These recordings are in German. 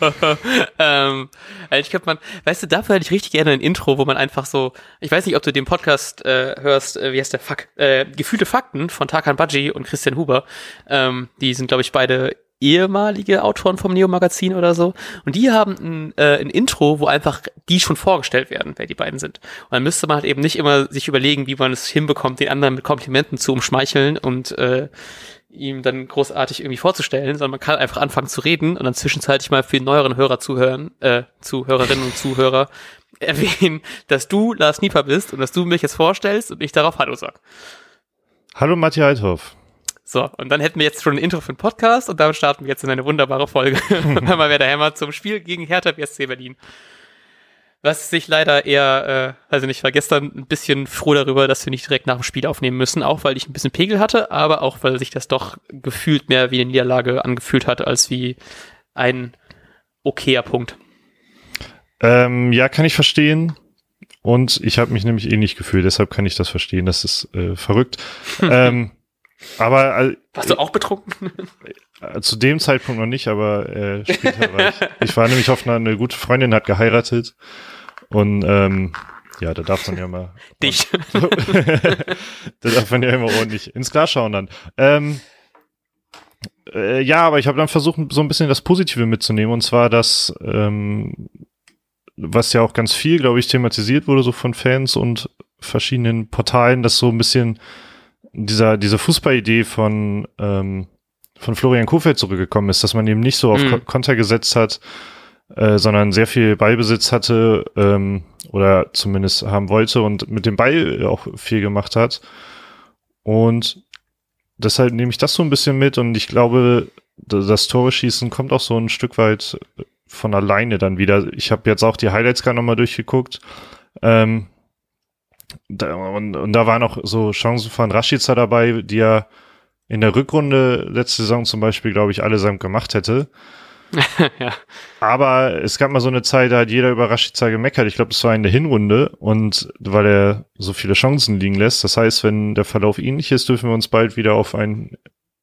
ähm, also ich glaube, man, weißt du, dafür hätte ich richtig gerne ein Intro, wo man einfach so, ich weiß nicht, ob du den Podcast äh, hörst, äh, wie heißt der Fuck, äh, Gefühlte Fakten von Tarkan Baji und Christian Huber. Ähm, die sind, glaube ich, beide ehemalige Autoren vom Neo-Magazin oder so. Und die haben ein, äh, ein Intro, wo einfach die schon vorgestellt werden, wer die beiden sind. Und dann müsste man halt eben nicht immer sich überlegen, wie man es hinbekommt, den anderen mit Komplimenten zu umschmeicheln und äh, ihm dann großartig irgendwie vorzustellen, sondern man kann einfach anfangen zu reden und dann zwischenzeitlich mal für die neueren Hörer zuhören, äh, Zuhörerinnen und Zuhörer erwähnen, dass du Lars Nieper bist und dass du mich jetzt vorstellst und ich darauf Hallo sag. Hallo Matti Heidhoff. So, und dann hätten wir jetzt schon ein Intro für den Podcast und damit starten wir jetzt in eine wunderbare Folge. Einmal wer der Hämmer zum Spiel gegen Hertha BSC Berlin. Was sich leider eher, äh, also nicht, war gestern ein bisschen froh darüber, dass wir nicht direkt nach dem Spiel aufnehmen müssen, auch weil ich ein bisschen Pegel hatte, aber auch weil sich das doch gefühlt mehr wie eine Niederlage angefühlt hat, als wie ein okayer Punkt. Ähm, ja, kann ich verstehen. Und ich habe mich nämlich ähnlich gefühlt, deshalb kann ich das verstehen. Das ist äh, verrückt. ähm, aber äh, warst du auch betrunken? Äh, zu dem Zeitpunkt noch nicht, aber äh, später war ich. Ich war nämlich auf einer eine gute Freundin hat geheiratet und ähm, ja, da darf man ja mal. Dich. da darf man ja immer ordentlich ins Glas schauen dann. Ähm, äh, ja, aber ich habe dann versucht, so ein bisschen das Positive mitzunehmen und zwar das, ähm, was ja auch ganz viel, glaube ich, thematisiert wurde so von Fans und verschiedenen Portalen, dass so ein bisschen dieser, diese Fußballidee von, ähm, von Florian Kofeld zurückgekommen ist, dass man eben nicht so auf mhm. Konter gesetzt hat, äh, sondern sehr viel Ballbesitz hatte ähm, oder zumindest haben wollte und mit dem Ball auch viel gemacht hat. Und deshalb nehme ich das so ein bisschen mit und ich glaube, das Tore schießen kommt auch so ein Stück weit von alleine dann wieder. Ich habe jetzt auch die Highlights gerade nochmal durchgeguckt. Ähm, da, und, und, da waren auch so Chancen von Rashica dabei, die er in der Rückrunde letzte Saison zum Beispiel, glaube ich, allesamt gemacht hätte. ja. Aber es gab mal so eine Zeit, da hat jeder über Rashica gemeckert. Ich glaube, das war in der Hinrunde und weil er so viele Chancen liegen lässt. Das heißt, wenn der Verlauf ähnlich ist, dürfen wir uns bald wieder auf einen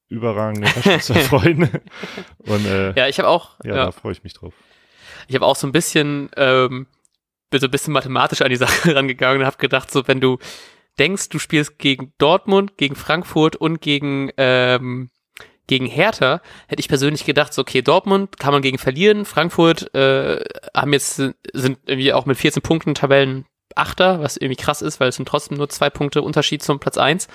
überragenden Rashica freuen. und äh, ja, ich habe auch. Ja, ja, da freue ich mich drauf. Ich habe auch so ein bisschen ähm, bin so ein bisschen mathematisch an die Sache rangegangen und habe gedacht, so wenn du denkst, du spielst gegen Dortmund, gegen Frankfurt und gegen ähm, gegen Hertha, hätte ich persönlich gedacht, so okay, Dortmund kann man gegen verlieren, Frankfurt äh, haben jetzt sind irgendwie auch mit 14 Punkten Tabellen Achter, was irgendwie krass ist, weil es sind trotzdem nur zwei Punkte Unterschied zum Platz eins.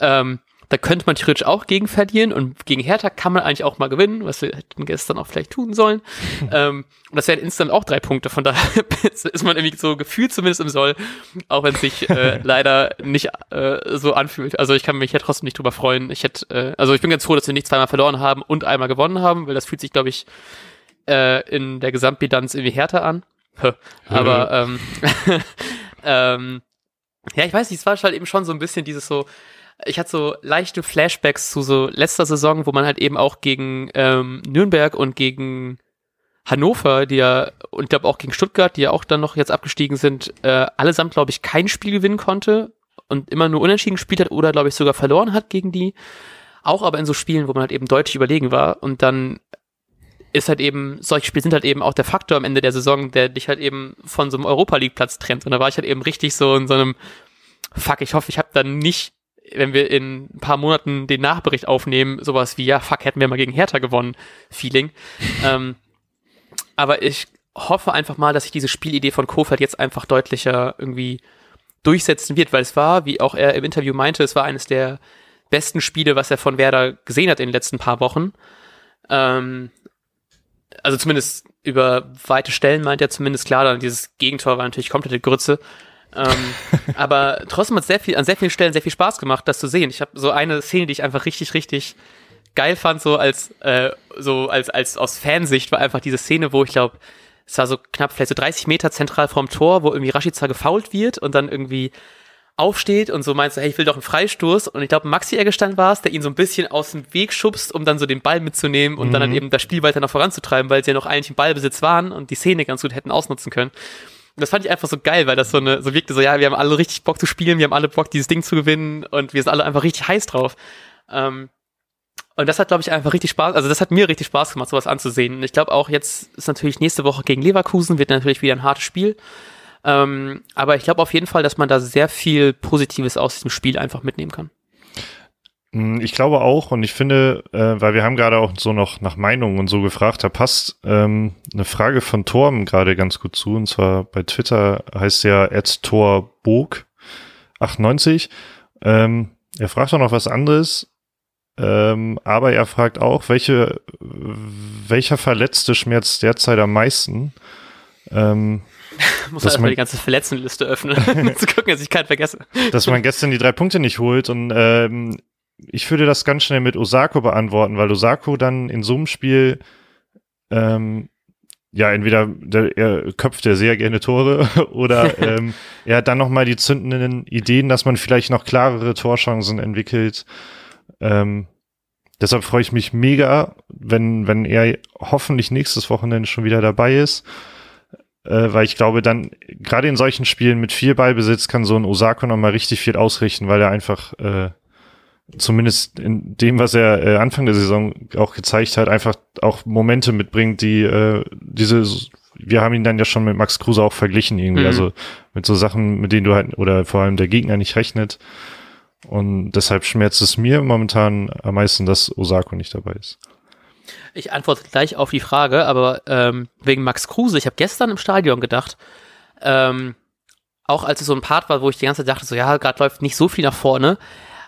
Ähm, da könnte man theoretisch auch gegen verlieren und gegen Hertha kann man eigentlich auch mal gewinnen, was wir hätten gestern auch vielleicht tun sollen. ähm, und das wären instant auch drei Punkte. Von daher ist man irgendwie so gefühlt zumindest im Soll, auch wenn es sich äh, leider nicht äh, so anfühlt. Also ich kann mich ja trotzdem nicht drüber freuen. Ich hätte, äh, also ich bin ganz froh, dass wir nicht zweimal verloren haben und einmal gewonnen haben, weil das fühlt sich, glaube ich, äh, in der Gesamtbilanz irgendwie härter an. Aber ähm, ähm, ja, ich weiß nicht, es war halt eben schon so ein bisschen dieses so, ich hatte so leichte Flashbacks zu so letzter Saison, wo man halt eben auch gegen ähm, Nürnberg und gegen Hannover, die ja, und ich glaube auch gegen Stuttgart, die ja auch dann noch jetzt abgestiegen sind, äh, allesamt, glaube ich, kein Spiel gewinnen konnte und immer nur unentschieden gespielt hat oder, glaube ich, sogar verloren hat gegen die. Auch aber in so Spielen, wo man halt eben deutlich überlegen war und dann ist halt eben, solche Spiele sind halt eben auch der Faktor am Ende der Saison, der dich halt eben von so einem Europa League Platz trennt. Und da war ich halt eben richtig so in so einem, fuck, ich hoffe, ich habe dann nicht wenn wir in ein paar Monaten den Nachbericht aufnehmen, sowas wie, ja, fuck, hätten wir mal gegen Hertha gewonnen, Feeling. ähm, aber ich hoffe einfach mal, dass sich diese Spielidee von Kofeld jetzt einfach deutlicher irgendwie durchsetzen wird, weil es war, wie auch er im Interview meinte, es war eines der besten Spiele, was er von Werder gesehen hat in den letzten paar Wochen. Ähm, also zumindest über weite Stellen meint er zumindest klar, dann dieses Gegentor war natürlich komplette Grütze. Ähm, aber trotzdem hat es sehr viel, an sehr vielen Stellen sehr viel Spaß gemacht, das zu sehen. Ich habe so eine Szene, die ich einfach richtig, richtig geil fand, so als, äh, so als, als aus Fansicht, war einfach diese Szene, wo ich glaube, es war so knapp vielleicht so 30 Meter zentral vorm Tor, wo irgendwie Rashica gefault wird und dann irgendwie aufsteht und so meint so, hey, ich will doch einen Freistoß. Und ich glaube, Maxi Eggestein war es, der ihn so ein bisschen aus dem Weg schubst, um dann so den Ball mitzunehmen und mhm. dann, dann eben das Spiel weiter noch voranzutreiben, weil sie ja noch eigentlich im Ballbesitz waren und die Szene ganz gut hätten ausnutzen können. Das fand ich einfach so geil, weil das so eine, so wirkte so, ja, wir haben alle richtig Bock zu spielen, wir haben alle Bock, dieses Ding zu gewinnen und wir sind alle einfach richtig heiß drauf. Ähm, Und das hat, glaube ich, einfach richtig Spaß, also das hat mir richtig Spaß gemacht, sowas anzusehen. Und ich glaube auch, jetzt ist natürlich nächste Woche gegen Leverkusen, wird natürlich wieder ein hartes Spiel. Ähm, aber ich glaube auf jeden Fall, dass man da sehr viel Positives aus diesem Spiel einfach mitnehmen kann. Hm, ich glaube auch und ich finde, äh, weil wir haben gerade auch so noch nach Meinungen und so gefragt, da passt ähm, eine Frage von Torm gerade ganz gut zu und zwar bei Twitter heißt der @torbog98. Ähm, er fragt auch noch was anderes, ähm, aber er fragt auch, welche welcher Verletzte schmerzt derzeit am meisten? Ähm, Muss man erstmal die ganze Verletztenliste öffnen, um zu gucken, dass ich keinen vergesse. Dass man gestern die drei Punkte nicht holt und ähm, ich würde das ganz schnell mit Osako beantworten, weil Osako dann in so einem Spiel ähm, ja, entweder der, er köpft er sehr gerne Tore oder ähm, er hat dann nochmal die zündenden Ideen, dass man vielleicht noch klarere Torchancen entwickelt. Ähm, deshalb freue ich mich mega, wenn, wenn er hoffentlich nächstes Wochenende schon wieder dabei ist. Äh, weil ich glaube, dann, gerade in solchen Spielen mit viel Ballbesitz kann so ein Osako nochmal richtig viel ausrichten, weil er einfach äh, zumindest in dem, was er äh, Anfang der Saison auch gezeigt hat, einfach auch Momente mitbringt, die äh, diese, wir haben ihn dann ja schon mit Max Kruse auch verglichen irgendwie, mhm. also mit so Sachen, mit denen du halt, oder vor allem der Gegner nicht rechnet. Und deshalb schmerzt es mir momentan am meisten, dass Osako nicht dabei ist. Ich antworte gleich auf die Frage, aber ähm, wegen Max Kruse, ich habe gestern im Stadion gedacht, ähm, auch als es so ein Part war, wo ich die ganze Zeit dachte, so ja, gerade läuft nicht so viel nach vorne,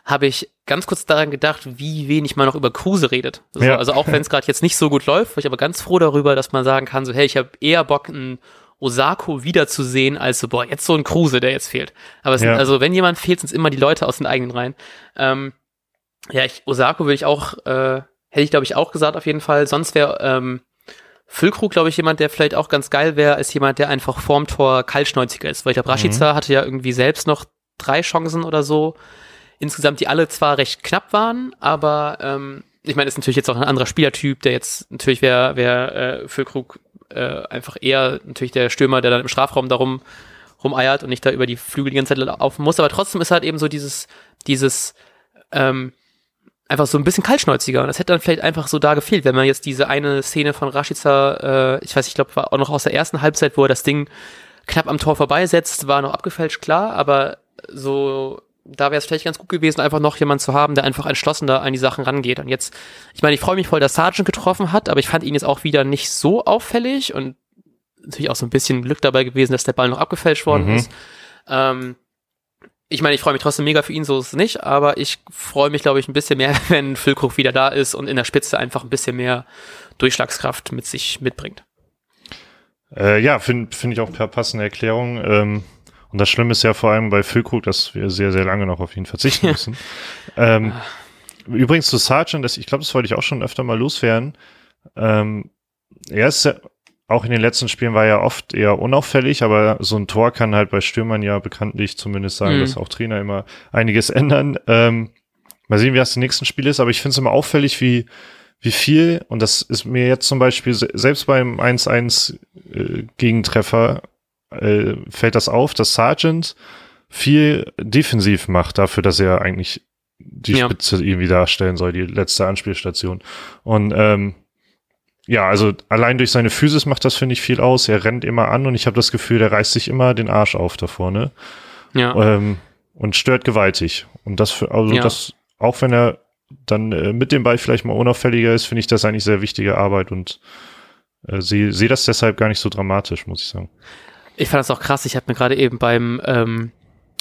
habe ich ganz kurz daran gedacht, wie wenig man noch über Kruse redet. Also, ja. also auch wenn es gerade jetzt nicht so gut läuft, war ich aber ganz froh darüber, dass man sagen kann, so hey, ich habe eher Bock, einen Osako wiederzusehen, als so, boah, jetzt so ein Kruse, der jetzt fehlt. Aber es ja. sind, also wenn jemand fehlt, sind es immer die Leute aus den eigenen Reihen. Ähm, ja, ich, Osako würde ich auch, äh, hätte ich glaube ich auch gesagt auf jeden Fall. Sonst wäre ähm, Füllkrug, glaube ich, jemand, der vielleicht auch ganz geil wäre, als jemand, der einfach vorm Tor kaltschnäuziger ist. Weil ich glaube, Rashica mhm. hatte ja irgendwie selbst noch drei Chancen oder so insgesamt die alle zwar recht knapp waren, aber ähm, ich meine, ist natürlich jetzt auch ein anderer Spielertyp, der jetzt natürlich wäre wär, äh, für Krug äh, einfach eher natürlich der Stürmer, der dann im Strafraum darum rumeiert und nicht da über die Flügel die ganze Zeit laufen muss, aber trotzdem ist halt eben so dieses, dieses, ähm, einfach so ein bisschen kaltschnäuziger. Und das hätte dann vielleicht einfach so da gefehlt, wenn man jetzt diese eine Szene von Rashica, äh, ich weiß, ich glaube, war auch noch aus der ersten Halbzeit, wo er das Ding knapp am Tor vorbeisetzt, war noch abgefälscht, klar, aber so da wäre es vielleicht ganz gut gewesen, einfach noch jemand zu haben, der einfach entschlossener an die Sachen rangeht. Und jetzt, ich meine, ich freue mich voll, dass Sargent getroffen hat, aber ich fand ihn jetzt auch wieder nicht so auffällig und natürlich auch so ein bisschen Glück dabei gewesen, dass der Ball noch abgefälscht worden mhm. ist. Ähm, ich meine, ich freue mich trotzdem mega für ihn, so ist es nicht, aber ich freue mich, glaube ich, ein bisschen mehr, wenn Füllkrug wieder da ist und in der Spitze einfach ein bisschen mehr Durchschlagskraft mit sich mitbringt. Äh, ja, finde find ich auch per passende Erklärung. Ähm und das Schlimme ist ja vor allem bei Füllkrug, dass wir sehr, sehr lange noch auf ihn verzichten müssen. ähm, übrigens zu Sargent, das, ich glaube, das wollte ich auch schon öfter mal loswerden. Ähm, er ist ja, auch in den letzten Spielen war er oft eher unauffällig, aber so ein Tor kann halt bei Stürmern ja bekanntlich zumindest sagen, mhm. dass auch Trainer immer einiges ändern. Ähm, mal sehen, wie das im nächsten Spiel ist, aber ich finde es immer auffällig, wie, wie viel, und das ist mir jetzt zum Beispiel selbst beim 1-1 äh, Gegentreffer äh, fällt das auf, dass Sargent viel defensiv macht dafür, dass er eigentlich die ja. Spitze irgendwie darstellen soll, die letzte Anspielstation. Und ähm, ja, also allein durch seine Physis macht das, finde ich, viel aus. Er rennt immer an und ich habe das Gefühl, der reißt sich immer den Arsch auf da vorne. Ja. Ähm, und stört gewaltig. Und das für, also ja. das, auch wenn er dann äh, mit dem Ball vielleicht mal unauffälliger ist, finde ich das eigentlich sehr wichtige Arbeit und äh, sehe seh das deshalb gar nicht so dramatisch, muss ich sagen. Ich fand das auch krass. Ich habe mir gerade eben beim ähm,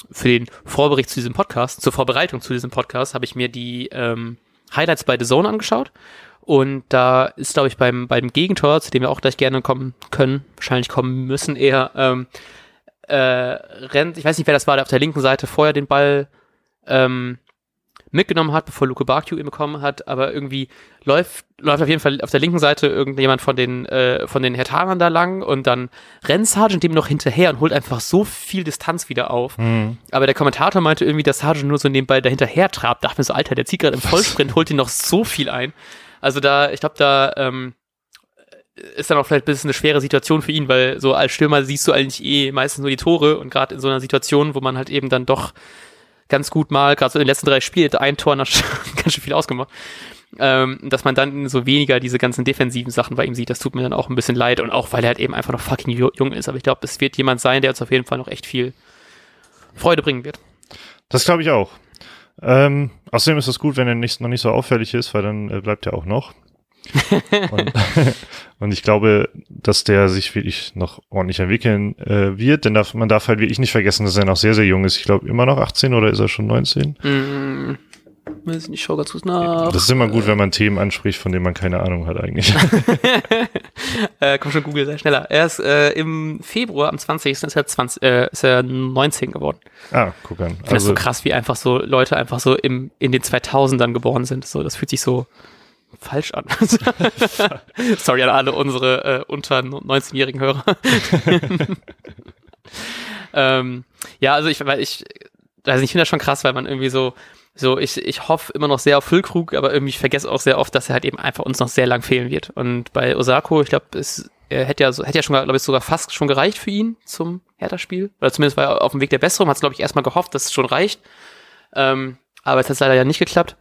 für den Vorbericht zu diesem Podcast, zur Vorbereitung zu diesem Podcast, habe ich mir die ähm, Highlights bei The Zone angeschaut. Und da ist, glaube ich, beim, beim Gegentor, zu dem wir auch gleich gerne kommen können, wahrscheinlich kommen müssen, eher ähm, äh, rennt, ich weiß nicht, wer das war, der auf der linken Seite vorher den Ball ähm, mitgenommen hat, bevor Luke Bakio ihn bekommen hat, aber irgendwie läuft, läuft auf jeden Fall auf der linken Seite irgendjemand von den, äh, von den Hertanern da lang und dann rennt Sargent dem noch hinterher und holt einfach so viel Distanz wieder auf. Mhm. Aber der Kommentator meinte irgendwie, dass Sargent nur so nebenbei dahinterher trabt. Dachte mir so, Alter, der zieht gerade im Vollsprint, holt ihn noch so viel ein. Also da, ich glaube, da, ähm, ist dann auch vielleicht ein bisschen eine schwere Situation für ihn, weil so als Stürmer siehst du eigentlich eh meistens nur die Tore und gerade in so einer Situation, wo man halt eben dann doch ganz gut mal, gerade so in den letzten drei Spielen, ein Tor nach ganz schön viel ausgemacht. Ähm, dass man dann so weniger diese ganzen defensiven Sachen bei ihm sieht, das tut mir dann auch ein bisschen leid und auch, weil er halt eben einfach noch fucking jung ist. Aber ich glaube, es wird jemand sein, der uns auf jeden Fall noch echt viel Freude bringen wird. Das glaube ich auch. Ähm, außerdem ist es gut, wenn er nicht, noch nicht so auffällig ist, weil dann äh, bleibt er auch noch. und, und, ich glaube, dass der sich wirklich noch ordentlich entwickeln äh, wird, denn darf, man darf halt wirklich nicht vergessen, dass er noch sehr, sehr jung ist. Ich glaube, immer noch 18 oder ist er schon 19? Mm, weiß nicht, schau ganz kurz nach. Das ist immer gut, wenn man Themen anspricht, von denen man keine Ahnung hat eigentlich. äh, komm schon, Google, sei schneller. Er ist äh, im Februar, am 20. ist er, 20, äh, ist er 19 geworden. Ah, guck an. Also, das ist so krass, wie einfach so Leute einfach so im, in den 2000ern geboren sind. So, das fühlt sich so falsch an. Sorry an alle unsere äh, unter 19-jährigen Hörer. ähm, ja, also ich, weil ich, also ich finde das schon krass, weil man irgendwie so, so ich, ich hoffe immer noch sehr auf Füllkrug, aber irgendwie ich vergesse auch sehr oft, dass er halt eben einfach uns noch sehr lang fehlen wird. Und bei Osako, ich glaube, es er hätte ja, so, hätte ja schon, glaube ich, sogar fast schon gereicht für ihn zum Hertha-Spiel. Oder zumindest war er auf dem Weg der Besserung, hat es, glaube ich, erstmal gehofft, dass es schon reicht. Ähm, aber es hat leider ja nicht geklappt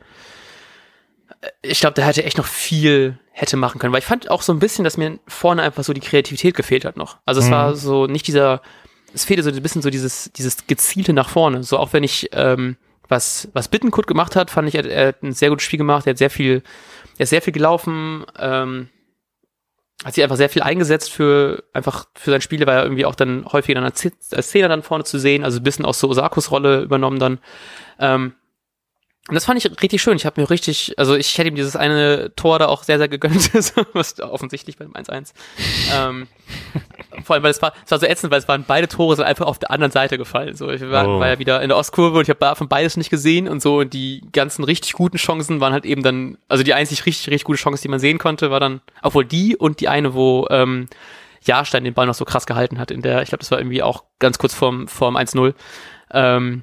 ich glaube, der hätte echt noch viel hätte machen können, weil ich fand auch so ein bisschen, dass mir vorne einfach so die Kreativität gefehlt hat noch. Also es mhm. war so nicht dieser, es fehlte so ein bisschen so dieses, dieses gezielte nach vorne. So auch wenn ich, ähm, was, was Bittenkurt gemacht hat, fand ich, er, er hat ein sehr gutes Spiel gemacht, er hat sehr viel, er ist sehr viel gelaufen, ähm, hat sich einfach sehr viel eingesetzt für einfach für sein Spiel, war er irgendwie auch dann häufig in einer Szene dann vorne zu sehen, also ein bisschen aus so Osakos Rolle übernommen dann. Ähm, und das fand ich richtig schön. Ich habe mir richtig, also ich hätte ihm dieses eine Tor da auch sehr, sehr gegönnt, was offensichtlich beim 1-1. ähm, vor allem, weil es war, es war so ätzend, weil es waren beide Tore sind einfach auf der anderen Seite gefallen. So, ich war, oh. war ja wieder in der Ostkurve und ich habe von beides nicht gesehen und so und die ganzen richtig guten Chancen waren halt eben dann, also die einzig richtig, richtig gute Chance, die man sehen konnte, war dann, obwohl die und die eine, wo ähm, Jahrstein den Ball noch so krass gehalten hat in der, ich glaube, das war irgendwie auch ganz kurz vorm, vorm 1-0. Ähm,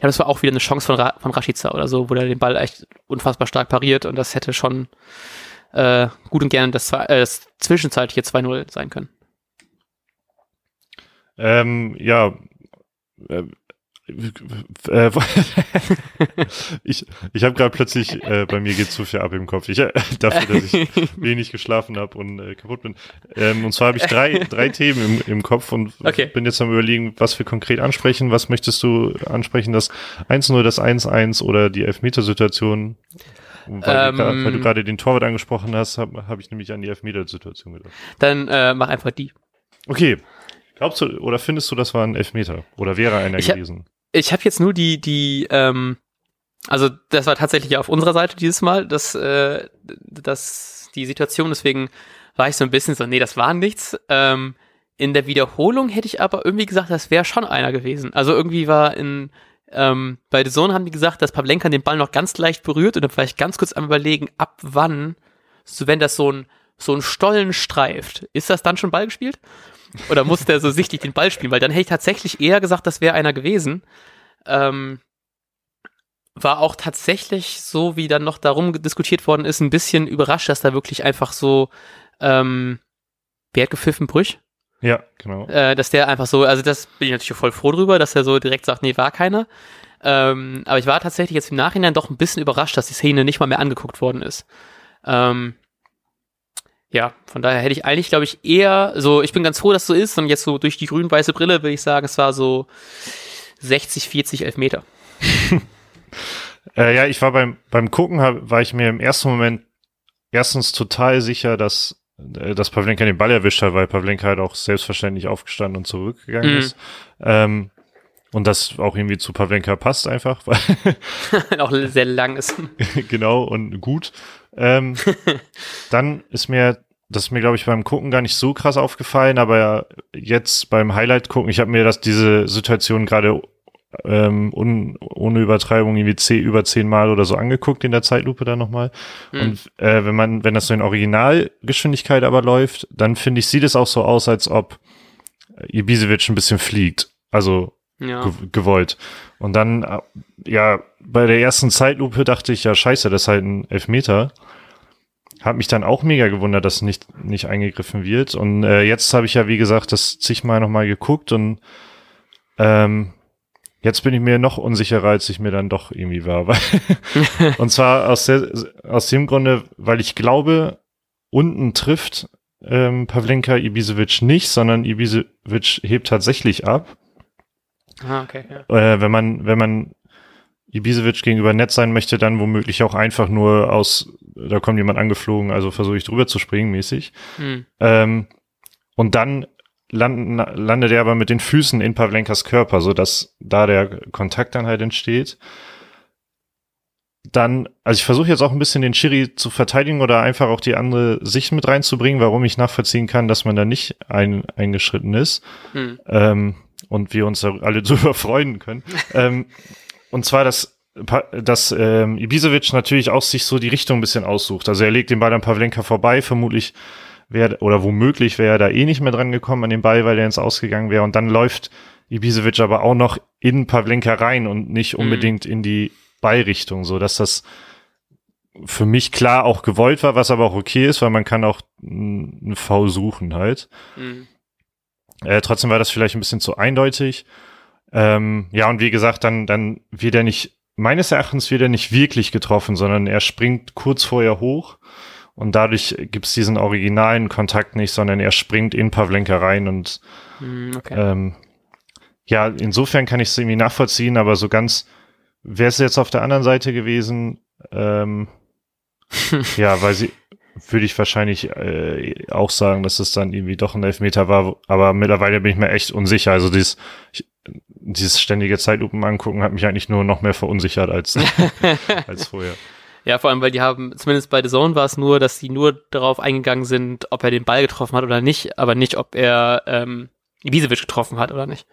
ja, das war auch wieder eine Chance von, Ra von Rashica oder so, wo er den Ball echt unfassbar stark pariert und das hätte schon äh, gut und gerne das, äh, das zwischenzeitliche 2-0 sein können. Ähm, ja, äh, ich ich habe gerade plötzlich, äh, bei mir geht zu viel ab im Kopf. Ich, äh, dafür, dass ich wenig geschlafen habe und äh, kaputt bin. Ähm, und zwar habe ich drei, drei Themen im, im Kopf und okay. bin jetzt am überlegen, was wir konkret ansprechen. Was möchtest du ansprechen? Das 1-0, das 1-1 oder die Elfmetersituation? Weil, ähm, weil du gerade den Torwart angesprochen hast, habe hab ich nämlich an die Elfmetersituation gedacht. Dann äh, mach einfach die. Okay. Glaubst du oder findest du, das war ein Elfmeter? Oder wäre einer ich gewesen? Ich habe jetzt nur die, die, ähm, also das war tatsächlich auf unserer Seite dieses Mal, dass, äh, dass die Situation, deswegen war ich so ein bisschen so, nee, das war nichts. Ähm, in der Wiederholung hätte ich aber irgendwie gesagt, das wäre schon einer gewesen. Also irgendwie war in, ähm, bei The Zone haben die gesagt, dass Pavlenka den Ball noch ganz leicht berührt und dann vielleicht ganz kurz am überlegen, ab wann, so wenn das so ein, so ein Stollen streift, ist das dann schon Ball gespielt? Oder muss der so sichtlich den Ball spielen? Weil dann hätte ich tatsächlich eher gesagt, das wäre einer gewesen. Ähm, war auch tatsächlich so, wie dann noch darum diskutiert worden ist, ein bisschen überrascht, dass da wirklich einfach so, ähm, wer hat gepfiffen, Brüch? Ja, genau. Äh, dass der einfach so, also das bin ich natürlich voll froh drüber, dass er so direkt sagt, nee, war keiner. Ähm, aber ich war tatsächlich jetzt im Nachhinein doch ein bisschen überrascht, dass die Szene nicht mal mehr angeguckt worden ist. Ähm, ja, von daher hätte ich eigentlich, glaube ich, eher so, ich bin ganz froh, dass es so ist und jetzt so durch die grün-weiße Brille würde ich sagen, es war so 60, 40 Elfmeter. äh, ja, ich war beim, beim Gucken, hab, war ich mir im ersten Moment erstens total sicher, dass, äh, dass Pavlenka den Ball erwischt hat, weil Pavlenka halt auch selbstverständlich aufgestanden und zurückgegangen mhm. ist. Ähm, und das auch irgendwie zu Pavlenka passt einfach, weil auch sehr lang ist. genau und gut. Ähm, dann ist mir, das ist mir, glaube ich, beim Gucken gar nicht so krass aufgefallen, aber jetzt beim Highlight gucken, ich habe mir das diese Situation gerade ähm, un, ohne Übertreibung irgendwie zehn, über zehnmal oder so angeguckt in der Zeitlupe dann nochmal. Mhm. Und äh, wenn man, wenn das so in Originalgeschwindigkeit aber läuft, dann finde ich, sieht es auch so aus, als ob Ibisevic ein bisschen fliegt. Also ja. ge gewollt. Und dann, äh, ja, bei der ersten Zeitlupe dachte ich, ja, scheiße, das ist halt ein Elfmeter. Hat mich dann auch mega gewundert, dass nicht, nicht eingegriffen wird. Und äh, jetzt habe ich ja, wie gesagt, das zigmal nochmal geguckt und ähm, Jetzt bin ich mir noch unsicherer, als ich mir dann doch irgendwie war. und zwar aus, der, aus dem Grunde, weil ich glaube, unten trifft ähm, Pavlenka Ibisevic nicht, sondern Ibisevic hebt tatsächlich ab. Ah, okay. Ja. Äh, wenn man, wenn man Ibisevic gegenüber nett sein möchte, dann womöglich auch einfach nur aus, da kommt jemand angeflogen, also versuche ich drüber zu springen, mäßig. Hm. Ähm, und dann landen, landet er aber mit den Füßen in Pavlenkas Körper, so dass da der Kontakt dann halt entsteht. Dann, also ich versuche jetzt auch ein bisschen den Schiri zu verteidigen oder einfach auch die andere Sicht mit reinzubringen, warum ich nachvollziehen kann, dass man da nicht ein, eingeschritten ist. Hm. Ähm, und wir uns da alle drüber freuen können. ähm, und zwar, dass dass ähm, Ibisevic natürlich auch sich so die Richtung ein bisschen aussucht. Also er legt den Ball an Pavlenka vorbei, vermutlich wäre, oder womöglich wäre er da eh nicht mehr dran gekommen an den Ball, weil er ins Ausgegangen wäre. Und dann läuft Ibisevic aber auch noch in Pavlenka rein und nicht mhm. unbedingt mhm. in die Beirichtung, so dass das für mich klar auch gewollt war, was aber auch okay ist, weil man kann auch einen V suchen halt. Mhm. Äh, trotzdem war das vielleicht ein bisschen zu eindeutig. Ähm, ja, und wie gesagt, dann, dann wird er nicht, meines Erachtens wird er nicht wirklich getroffen, sondern er springt kurz vorher hoch und dadurch gibt's diesen originalen Kontakt nicht, sondern er springt in Pavlenka rein und mm, okay. ähm, ja, insofern kann ich es irgendwie nachvollziehen, aber so ganz, wäre es jetzt auf der anderen Seite gewesen, ähm, ja, weil sie, würde ich wahrscheinlich äh, auch sagen, dass es dann irgendwie doch ein Elfmeter war, aber mittlerweile bin ich mir echt unsicher. Also dieses, ich, dieses ständige Zeitlupen angucken hat mich eigentlich nur noch mehr verunsichert als, als vorher. Ja, vor allem, weil die haben, zumindest bei The Zone war es nur, dass die nur darauf eingegangen sind, ob er den Ball getroffen hat oder nicht, aber nicht, ob er ähm, Ibisevic getroffen hat oder nicht.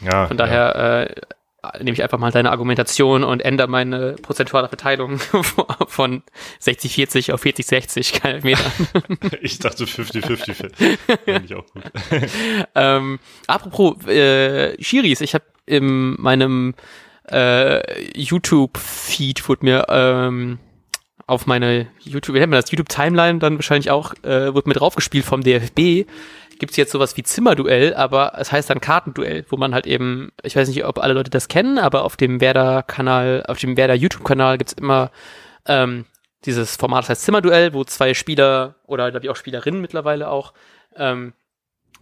Ja, Von daher ja. äh, nehme ich einfach mal deine Argumentation und ändere meine prozentuale Verteilung von 60-40 auf 40-60 kein Meter. ich dachte 50-50 Finde ich auch gut. ähm, apropos äh, Shiris, ich habe in meinem äh, YouTube-Feed wurde mir ähm, auf meine YouTube, wie nennt man das, YouTube-Timeline dann wahrscheinlich auch, äh, wurde mir draufgespielt vom DFB gibt es jetzt sowas wie Zimmerduell, aber es heißt dann Kartenduell, wo man halt eben, ich weiß nicht, ob alle Leute das kennen, aber auf dem Werder-Kanal, auf dem Werder YouTube-Kanal gibt es immer ähm, dieses Format, das heißt Zimmerduell, wo zwei Spieler oder glaube ich auch Spielerinnen mittlerweile auch ähm,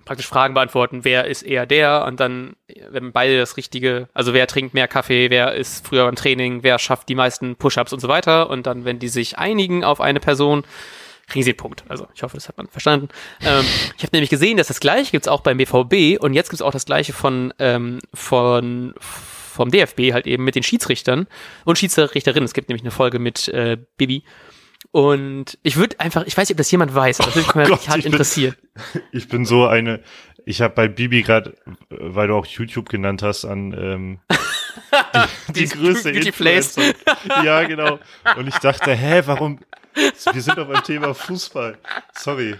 praktisch Fragen beantworten, wer ist eher der und dann, wenn beide das Richtige, also wer trinkt mehr Kaffee, wer ist früher beim Training, wer schafft die meisten Push-Ups und so weiter und dann, wenn die sich einigen auf eine Person, kriegen sie einen Punkt. Also ich hoffe, das hat man verstanden. Ähm, ich habe nämlich gesehen, dass das gleiche gibt's auch beim BVB und jetzt gibt's auch das gleiche von, ähm, von vom DFB halt eben mit den Schiedsrichtern und Schiedsrichterinnen. Es gibt nämlich eine Folge mit äh, Bibi. Und ich würde einfach, ich weiß nicht, ob das jemand weiß, aber das würde mich oh Gott, hart ich interessieren. Bin, ich bin so eine, ich habe bei Bibi gerade, weil du auch YouTube genannt hast, an ähm, die, die, die größte Influencer. Ja, genau. Und ich dachte, hä, warum, wir sind doch beim Thema Fußball. Sorry.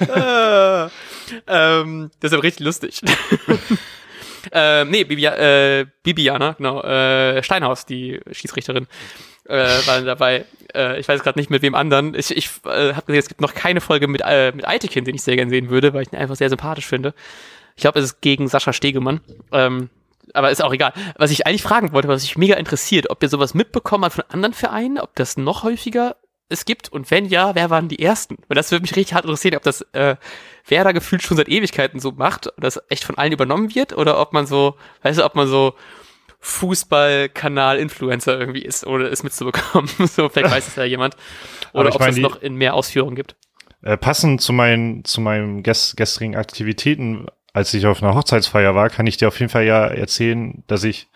äh, ähm, das ist aber richtig lustig. äh, nee, Bibia, äh, Bibiana, genau, äh, Steinhaus, die Schiedsrichterin, äh, waren dabei. Äh, ich weiß gerade nicht mit wem anderen. Ich, ich äh, habe gesehen, es gibt noch keine Folge mit, äh, mit Eitekin, den ich sehr gerne sehen würde, weil ich ihn einfach sehr sympathisch finde. Ich glaube, es ist gegen Sascha Stegemann. Ähm, aber ist auch egal. Was ich eigentlich fragen wollte, was mich mega interessiert, ob ihr sowas mitbekommen habt von anderen Vereinen, ob das noch häufiger es gibt und wenn ja, wer waren die ersten? Und das würde mich richtig hart interessieren, ob das äh, wer da gefühlt schon seit Ewigkeiten so macht und das echt von allen übernommen wird oder ob man so, weißt du, ob man so Fußballkanal-Influencer irgendwie ist oder es mitzubekommen. so, vielleicht weiß es ja jemand. Oder ob es noch in mehr Ausführungen gibt. Äh, passend zu meinen, zu meinen gestrigen Aktivitäten, als ich auf einer Hochzeitsfeier war, kann ich dir auf jeden Fall ja erzählen, dass ich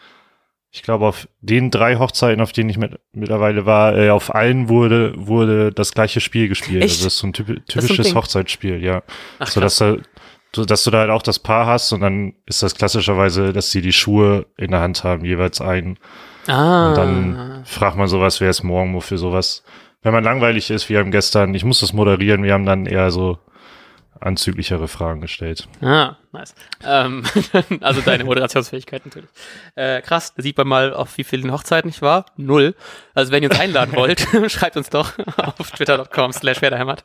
ich glaube, auf den drei Hochzeiten, auf denen ich mit, mittlerweile war, äh, auf allen wurde, wurde das gleiche Spiel gespielt. Echt? Also das ist so ein typ, typisches Hochzeitsspiel, ja. Ach, so, dass, da, dass du da halt auch das Paar hast und dann ist das klassischerweise, dass sie die Schuhe in der Hand haben, jeweils einen. Ah. Und dann fragt man sowas, wer ist morgen für sowas. Wenn man langweilig ist, wir haben gestern, ich muss das moderieren, wir haben dann eher so anzüglichere Fragen gestellt. Ah, nice. Ähm, also deine Moderationsfähigkeit natürlich. Äh, krass, da sieht man mal, auf wie vielen Hochzeiten ich war. Null. Also wenn ihr uns einladen wollt, schreibt uns doch auf twitter.com slash werderheimat.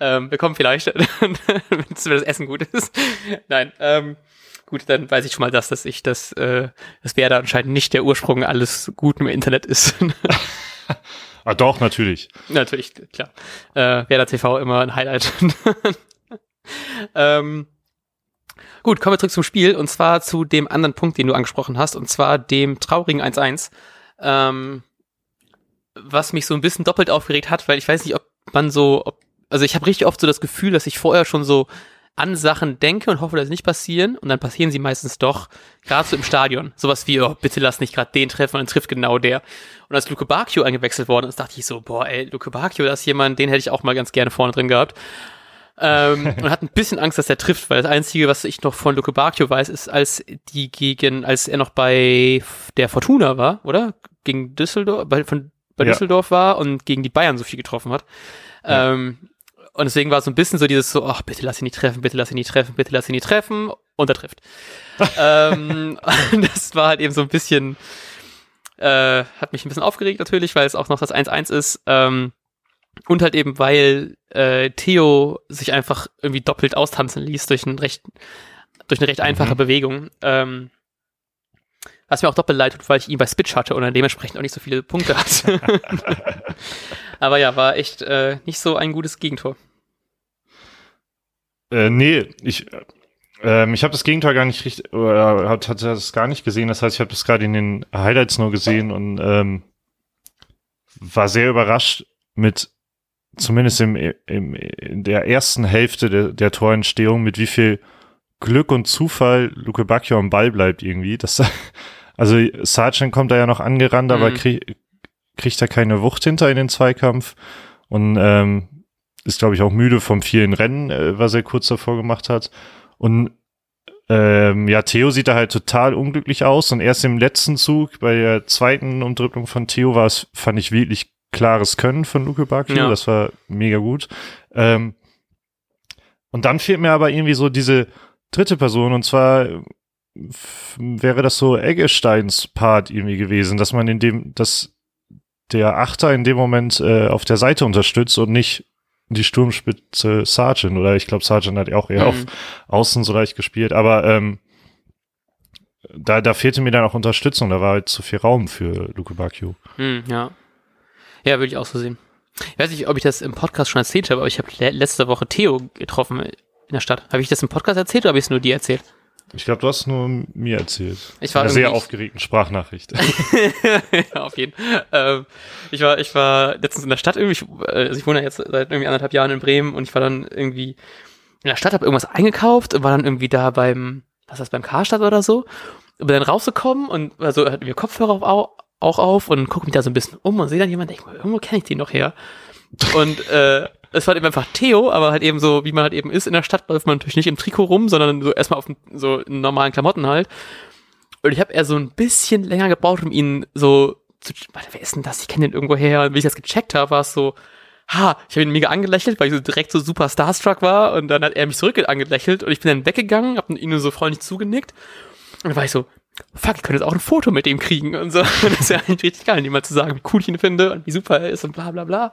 Ähm, wir kommen vielleicht, wenn das Essen gut ist. Nein. Ähm, gut, dann weiß ich schon mal, dass, dass ich das, äh, das da anscheinend nicht der Ursprung alles Guten im Internet ist. ah, doch, natürlich. Natürlich, klar. Äh, Werder TV immer ein Highlight. ähm, gut, kommen wir zurück zum Spiel und zwar zu dem anderen Punkt, den du angesprochen hast, und zwar dem traurigen 1-1. Ähm, was mich so ein bisschen doppelt aufgeregt hat, weil ich weiß nicht, ob man so, ob, also ich habe richtig oft so das Gefühl, dass ich vorher schon so an Sachen denke und hoffe, dass sie nicht passieren und dann passieren sie meistens doch, gerade so im Stadion. Sowas wie, oh, bitte lass nicht gerade den treffen und dann trifft genau der. Und als Luke Bacchio eingewechselt worden ist, dachte ich so, boah, ey, Luke Bacchio, das ist jemand, den hätte ich auch mal ganz gerne vorne drin gehabt. Ähm, und hat ein bisschen Angst, dass er trifft, weil das Einzige, was ich noch von Luke Bacchio weiß, ist, als die gegen, als er noch bei der Fortuna war, oder? Gegen Düsseldorf, bei, von, bei ja. Düsseldorf war und gegen die Bayern so viel getroffen hat. Ja. Ähm, und deswegen war es so ein bisschen so dieses so, ach, bitte lass ihn nicht treffen, bitte lass ihn nicht treffen, bitte lass ihn nicht treffen. Und er trifft. ähm, das war halt eben so ein bisschen, äh, hat mich ein bisschen aufgeregt natürlich, weil es auch noch das 1-1 ist. Ähm, und halt eben, weil äh, Theo sich einfach irgendwie doppelt austanzen ließ durch, ein recht, durch eine recht einfache mhm. Bewegung. Ähm, was mir auch doppelt leid tut, weil ich ihn bei Spitch hatte und dann dementsprechend auch nicht so viele Punkte hatte. Aber ja, war echt äh, nicht so ein gutes Gegentor. Äh, nee, ich, ähm, ich habe das Gegentor gar nicht richtig, oder hat, hat das gar nicht gesehen. Das heißt, ich habe das gerade in den Highlights nur gesehen und ähm, war sehr überrascht mit, zumindest im, im, in der ersten Hälfte der, der Torentstehung, mit wie viel Glück und Zufall Luke Bacchio am Ball bleibt irgendwie. Das, also Sargent kommt da ja noch angerannt, mhm. aber krieg, kriegt da keine Wucht hinter in den Zweikampf und ähm, ist, glaube ich, auch müde vom vielen Rennen, äh, was er kurz davor gemacht hat. Und ähm, ja, Theo sieht da halt total unglücklich aus und erst im letzten Zug, bei der zweiten Umdrückung von Theo war es, fand ich wirklich klares Können von Luke Bacchio. Ja. Das war mega gut. Ähm, und dann fehlt mir aber irgendwie so diese dritte Person und zwar wäre das so Eggesteins Part irgendwie gewesen, dass man in dem, dass der Achter in dem Moment äh, auf der Seite unterstützt und nicht die Sturmspitze Sargent oder ich glaube Sargent hat ja auch eher mhm. auf Außen so leicht gespielt, aber ähm, da, da fehlte mir dann auch Unterstützung, da war halt zu viel Raum für Luke Bacchio. Mhm, ja. Ja, würde ich auch so sehen. Ich weiß nicht, ob ich das im Podcast schon erzählt habe, aber ich habe letzte Woche Theo getroffen in der Stadt. Habe ich das im Podcast erzählt oder habe ich es nur dir erzählt? Ich glaube, du hast nur mir erzählt. Ich war eine sehr aufgeregten Sprachnachricht. ja, auf jeden Fall. Ähm, ich war, ich war letztens in der Stadt irgendwie, also ich wohne jetzt seit irgendwie anderthalb Jahren in Bremen und ich war dann irgendwie in der Stadt, habe irgendwas eingekauft und war dann irgendwie da beim, was ist das, beim Karstadt oder so. Und bin dann rausgekommen und also hatten wir Kopfhörer auch, auch auf und gucke mich da so ein bisschen um und sehe dann jemanden, denke irgendwo kenne ich den noch her. Und äh, es war eben einfach Theo, aber halt eben so, wie man halt eben ist in der Stadt, läuft man natürlich nicht im Trikot rum, sondern so erstmal auf so normalen Klamotten halt. Und ich habe eher so ein bisschen länger gebraucht, um ihn so zu, warte, wer ist denn das? Ich kenne den irgendwo her. Und wie ich das gecheckt habe, war es so, ha, ich habe ihn mega angelächelt, weil ich so direkt so super starstruck war und dann hat er mich zurück angelächelt und ich bin dann weggegangen, hab ihn nur so freundlich zugenickt und dann war ich so, fuck, ich könnte jetzt auch ein Foto mit ihm kriegen und so. Das ist ja eigentlich richtig geil, mal zu sagen, wie cool ich ihn finde und wie super er ist und bla bla bla.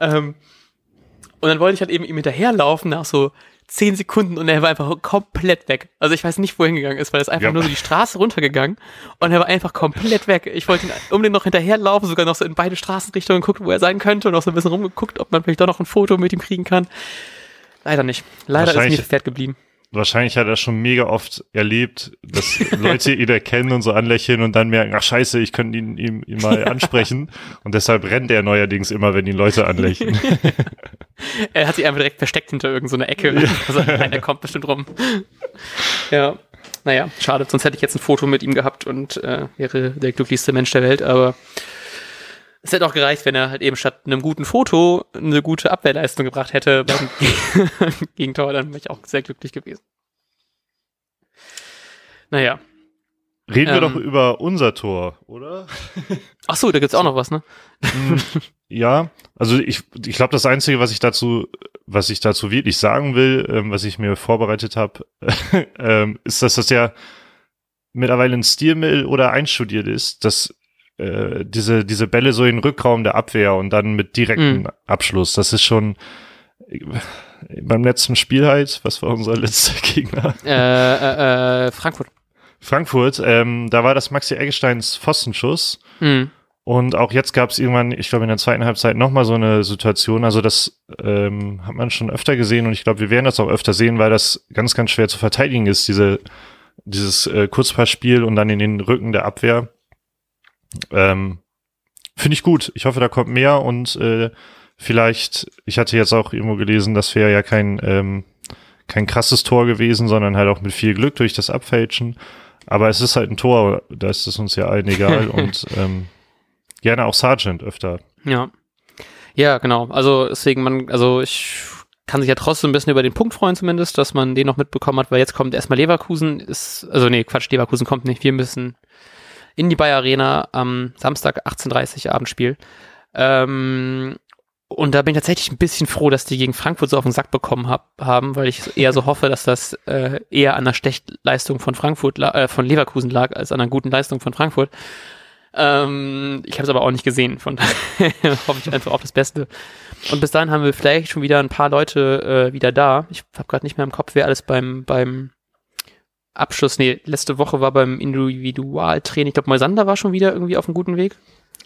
Ähm, und dann wollte ich halt eben ihm hinterherlaufen nach so zehn Sekunden und er war einfach komplett weg. Also ich weiß nicht, wohin gegangen ist, weil er ist einfach ja. nur so die Straße runtergegangen und er war einfach komplett weg. Ich wollte ihn um den noch hinterherlaufen, sogar noch so in beide Straßenrichtungen gucken, wo er sein könnte und auch so ein bisschen rumgeguckt, ob man vielleicht doch noch ein Foto mit ihm kriegen kann. Leider nicht. Leider ist mir fährt geblieben wahrscheinlich hat er schon mega oft erlebt, dass Leute ihn erkennen und so anlächeln und dann merken, ach scheiße, ich könnte ihn, ihm, ihm mal ansprechen. Und deshalb rennt er neuerdings immer, wenn ihn Leute anlächeln. er hat sich einfach direkt versteckt hinter irgendeiner so Ecke. Ja. Also, nein, er kommt bestimmt rum. Ja, naja, schade, sonst hätte ich jetzt ein Foto mit ihm gehabt und äh, wäre der glücklichste Mensch der Welt, aber es hätte auch gereicht, wenn er halt eben statt einem guten Foto eine gute Abwehrleistung gebracht hätte beim Gegentor, dann wäre ich auch sehr glücklich gewesen. Naja. Reden ähm, wir doch über unser Tor, oder? Ach so, da gibt's auch noch was, ne? Hm, ja, also ich, ich glaube, das Einzige, was ich dazu, was ich dazu wirklich sagen will, ähm, was ich mir vorbereitet habe, ähm, ist, dass das ja mittlerweile ein Stilmittel oder einstudiert ist, dass äh, diese, diese Bälle so in den Rückraum der Abwehr und dann mit direktem mm. Abschluss. Das ist schon, beim letzten Spiel halt, was war unser letzter Gegner? Äh, äh, äh, Frankfurt. Frankfurt, ähm, da war das Maxi Eggesteins Pfostenschuss. Mhm. Und auch jetzt gab es irgendwann, ich glaube in der zweiten Halbzeit nochmal so eine Situation. Also das ähm, hat man schon öfter gesehen und ich glaube, wir werden das auch öfter sehen, weil das ganz, ganz schwer zu verteidigen ist, diese, dieses äh, Kurzpassspiel und dann in den Rücken der Abwehr. Ähm, Finde ich gut. Ich hoffe, da kommt mehr und äh, vielleicht, ich hatte jetzt auch irgendwo gelesen, das wäre ja kein, ähm, kein krasses Tor gewesen, sondern halt auch mit viel Glück durch das Abfälschen. Aber es ist halt ein Tor, da ist es uns ja allen egal und ähm, gerne auch Sergeant öfter. Ja. Ja, genau. Also deswegen, man, also ich kann sich ja trotzdem ein bisschen über den Punkt freuen zumindest, dass man den noch mitbekommen hat, weil jetzt kommt erstmal Leverkusen, ist, also nee, Quatsch, Leverkusen kommt nicht. Wir müssen in die Bayer Arena am Samstag 18.30 Abendspiel. Ähm, und da bin ich tatsächlich ein bisschen froh, dass die gegen Frankfurt so auf den Sack bekommen hab, haben, weil ich eher so hoffe, dass das äh, eher an der Stechleistung von Frankfurt, äh, von Leverkusen lag, als an einer guten Leistung von Frankfurt. Ähm, ich habe es aber auch nicht gesehen, von daher hoffe ich einfach auf das Beste. Und bis dahin haben wir vielleicht schon wieder ein paar Leute äh, wieder da. Ich habe gerade nicht mehr im Kopf, wer alles beim, beim Abschluss, nee, letzte Woche war beim Individualtraining, ich glaube, Moisander war schon wieder irgendwie auf einem guten Weg.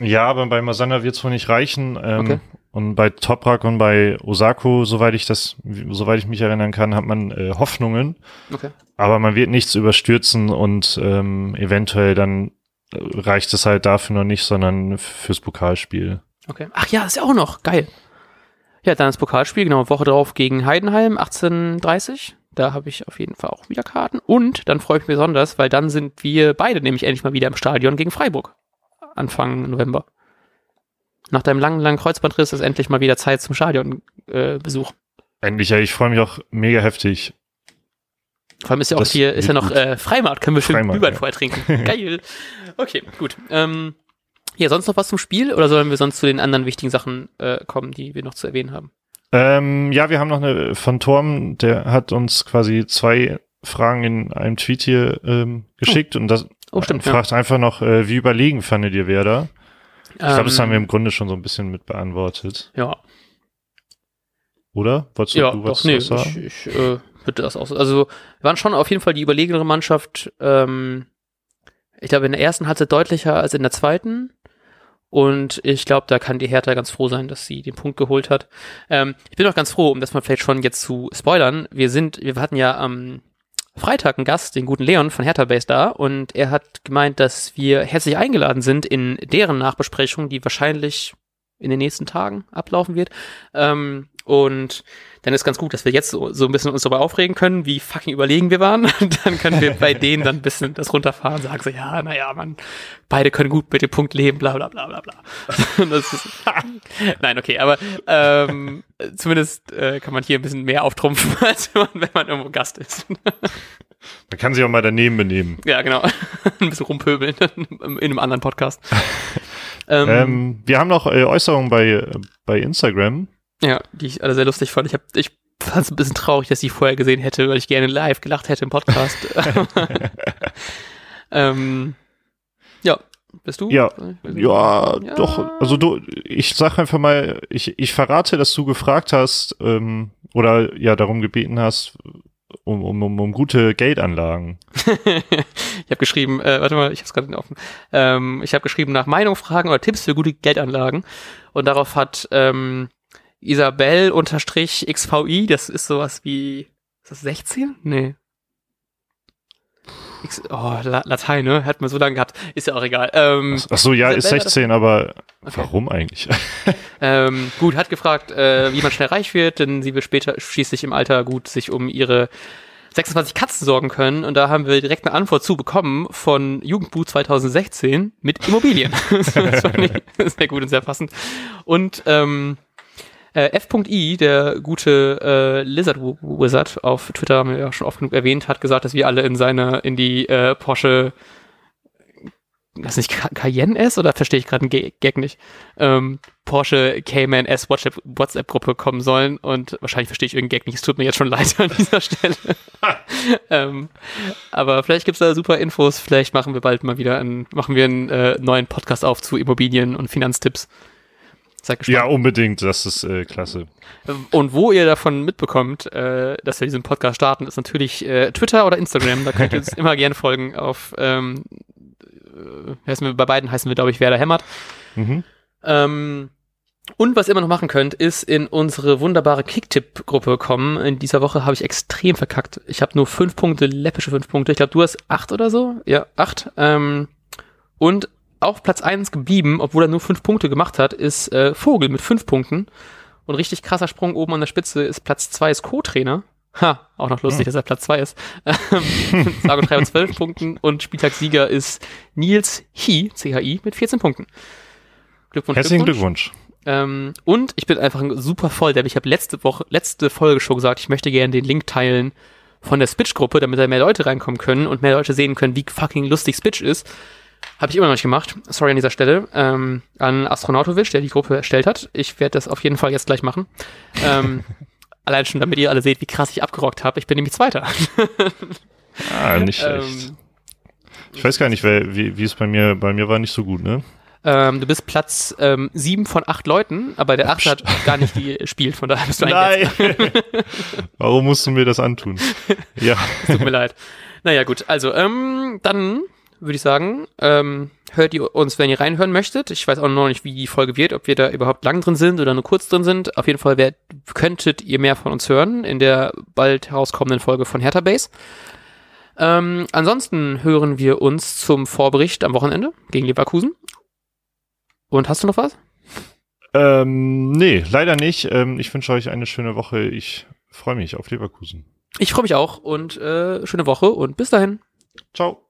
Ja, aber bei Masanda wird es wohl nicht reichen. Ähm, okay. Und bei Toprak und bei Osako, soweit ich das, soweit ich mich erinnern kann, hat man äh, Hoffnungen. Okay. Aber man wird nichts überstürzen und ähm, eventuell dann äh, reicht es halt dafür noch nicht, sondern fürs Pokalspiel. Okay. Ach ja, ist ja auch noch. Geil. Ja, dann das Pokalspiel, genau, Woche drauf gegen Heidenheim, 1830. Da habe ich auf jeden Fall auch wieder Karten. Und dann freue ich mich besonders, weil dann sind wir beide nämlich endlich mal wieder im Stadion gegen Freiburg. Anfang November. Nach deinem langen, langen Kreuzbandriss ist endlich mal wieder Zeit zum Stadionbesuch. Äh, endlich, ja, ich freue mich auch mega heftig. Vor allem ist ja auch das hier, ist ja noch äh, Freimarkt, können wir schön Glühwein ja. vorher trinken. Geil. Okay, gut. Ähm, ja, sonst noch was zum Spiel oder sollen wir sonst zu den anderen wichtigen Sachen äh, kommen, die wir noch zu erwähnen haben? Ähm, ja, wir haben noch eine von Torm, der hat uns quasi zwei Fragen in einem Tweet hier ähm, geschickt oh. und das oh, stimmt, fragt ja. einfach noch, äh, wie überlegen fandet ihr Werder? Ich glaube, das haben wir im ähm, Grunde schon so ein bisschen mit beantwortet. Ja. Oder? Wolltest du, ja, du was doch, nee, sagen? Ich, ich äh, würde das auch Also, wir waren schon auf jeden Fall die überlegenere Mannschaft. Ähm, ich glaube, in der ersten Halbzeit deutlicher als in der zweiten. Und ich glaube, da kann die Hertha ganz froh sein, dass sie den Punkt geholt hat. Ähm, ich bin auch ganz froh, um das mal vielleicht schon jetzt zu spoilern. Wir sind, wir hatten ja am Freitag einen Gast, den guten Leon von Hertha Base da, und er hat gemeint, dass wir herzlich eingeladen sind in deren Nachbesprechung, die wahrscheinlich in den nächsten Tagen ablaufen wird. Ähm, und dann ist ganz gut, dass wir jetzt so, so ein bisschen uns darüber aufregen können, wie fucking überlegen wir waren. dann können wir bei denen dann ein bisschen das runterfahren, sagen so, ja, naja, man, beide können gut mit dem Punkt leben, bla bla bla bla bla. ist, Nein, okay, aber ähm, zumindest äh, kann man hier ein bisschen mehr auftrumpfen, als wenn man, wenn man irgendwo Gast ist. Man kann sich auch mal daneben benehmen. Ja, genau. ein bisschen rumpöbeln in einem anderen Podcast. ähm, ähm, wir haben noch äh, Äußerungen bei, bei Instagram. Ja, die ich alle sehr lustig fand. Ich, hab, ich fand es ein bisschen traurig, dass ich vorher gesehen hätte, weil ich gerne live gelacht hätte im Podcast. ähm, ja, bist du? Ja, ja, ja, doch. Also du, ich sag einfach mal, ich, ich verrate, dass du gefragt hast ähm, oder ja darum gebeten hast, um, um, um, um gute Geldanlagen. ich habe geschrieben, äh, warte mal, ich habe gerade offen. Ähm, ich habe geschrieben nach Meinung fragen oder Tipps für gute Geldanlagen und darauf hat ähm, Isabel unterstrich XVI, das ist sowas wie, ist das 16? Nee. X, oh, Latein, ne? Hat man so lange gehabt. Ist ja auch egal. Ähm, ach, ach so, ja, Isabel ist 16, aber okay. warum eigentlich? ähm, gut, hat gefragt, äh, wie man schnell reich wird, denn sie will später schließlich im Alter gut sich um ihre 26 Katzen sorgen können. Und da haben wir direkt eine Antwort zu bekommen von Jugendbuch 2016 mit Immobilien. das fand ich sehr gut und sehr passend. Und ähm, äh, F.I, der gute äh, Lizard Wizard auf Twitter, haben wir ja schon oft genug erwähnt, hat gesagt, dass wir alle in seine, in die äh, Porsche das nicht Cayenne S oder verstehe ich gerade einen Gag nicht? Ähm, Porsche Cayman S WhatsApp-Gruppe kommen sollen und wahrscheinlich verstehe ich irgendeinen Gag nicht. Es tut mir jetzt schon leid an dieser Stelle. ähm, aber vielleicht gibt's da super Infos. Vielleicht machen wir bald mal wieder einen, machen wir einen äh, neuen Podcast auf zu Immobilien und Finanztipps. Seid gespannt. Ja, unbedingt. Das ist äh, klasse. Und wo ihr davon mitbekommt, äh, dass wir diesen Podcast starten, ist natürlich äh, Twitter oder Instagram. Da könnt ihr uns immer gerne folgen. Auf ähm, äh, wir, bei beiden heißen wir, glaube ich, Werder Hämmert. Mhm. Ähm, und was ihr immer noch machen könnt, ist in unsere wunderbare Kicktipp-Gruppe kommen. In dieser Woche habe ich extrem verkackt. Ich habe nur fünf Punkte, läppische fünf Punkte. Ich glaube, du hast acht oder so. Ja, acht. Ähm, und auf Platz eins geblieben, obwohl er nur fünf Punkte gemacht hat, ist äh, Vogel mit fünf Punkten. Und richtig krasser Sprung oben an der Spitze ist Platz zwei ist Co-Trainer. Ha, auch noch lustig, Hm. dass er Platz zwei ist. Ähm, Sage und schreibe zwölf Punkten und Spieltagssieger ist Nils Hi, CHI, mit 14 Punkten. Glückwunsch, Herzlichen Glückwunsch. Glückwunsch. Ähm, und ich bin einfach super voll, denn ich habe letzte Woche, letzte Folge schon gesagt, ich möchte gerne den Link teilen von der Spitch-Gruppe, damit da mehr Leute reinkommen können und mehr Leute sehen können, wie fucking lustig Spitch ist. Habe ich immer noch nicht gemacht. Sorry an dieser Stelle. Ähm, an Astronautovic, der die Gruppe erstellt hat. Ich werde das auf jeden Fall jetzt gleich machen. Ähm, allein schon, damit ihr alle seht, wie krass ich abgerockt habe. Ich bin nämlich Zweiter. Ah, nicht schlecht. ähm, ich weiß gar nicht, wer, wie, wie es bei mir, bei mir war nicht so gut, ne? ähm, du bist Platz ähm, sieben von acht Leuten, aber der achte hat gar nicht gespielt, von daher bist du Nein! Warum musst du mir das antun? Ja. Tut mir leid. Naja, gut. Also, ähm, dann würde ich sagen, ähm, hört ihr uns, wenn ihr reinhören möchtet. Ich weiß auch noch nicht, wie die Folge wird, ob wir da überhaupt lang drin sind oder nur kurz drin sind. Auf jeden Fall wer, könntet ihr mehr von uns hören in der bald herauskommenden Folge von Hertha Base. Ähm, ansonsten hören wir uns zum Vorbericht am Wochenende gegen Leverkusen. Und hast du noch was? Ähm, nee, leider nicht. Ähm, ich wünsche euch eine schöne Woche. Ich freue mich auf Leverkusen. Ich freue mich auch und äh, schöne Woche und bis dahin. Ciao.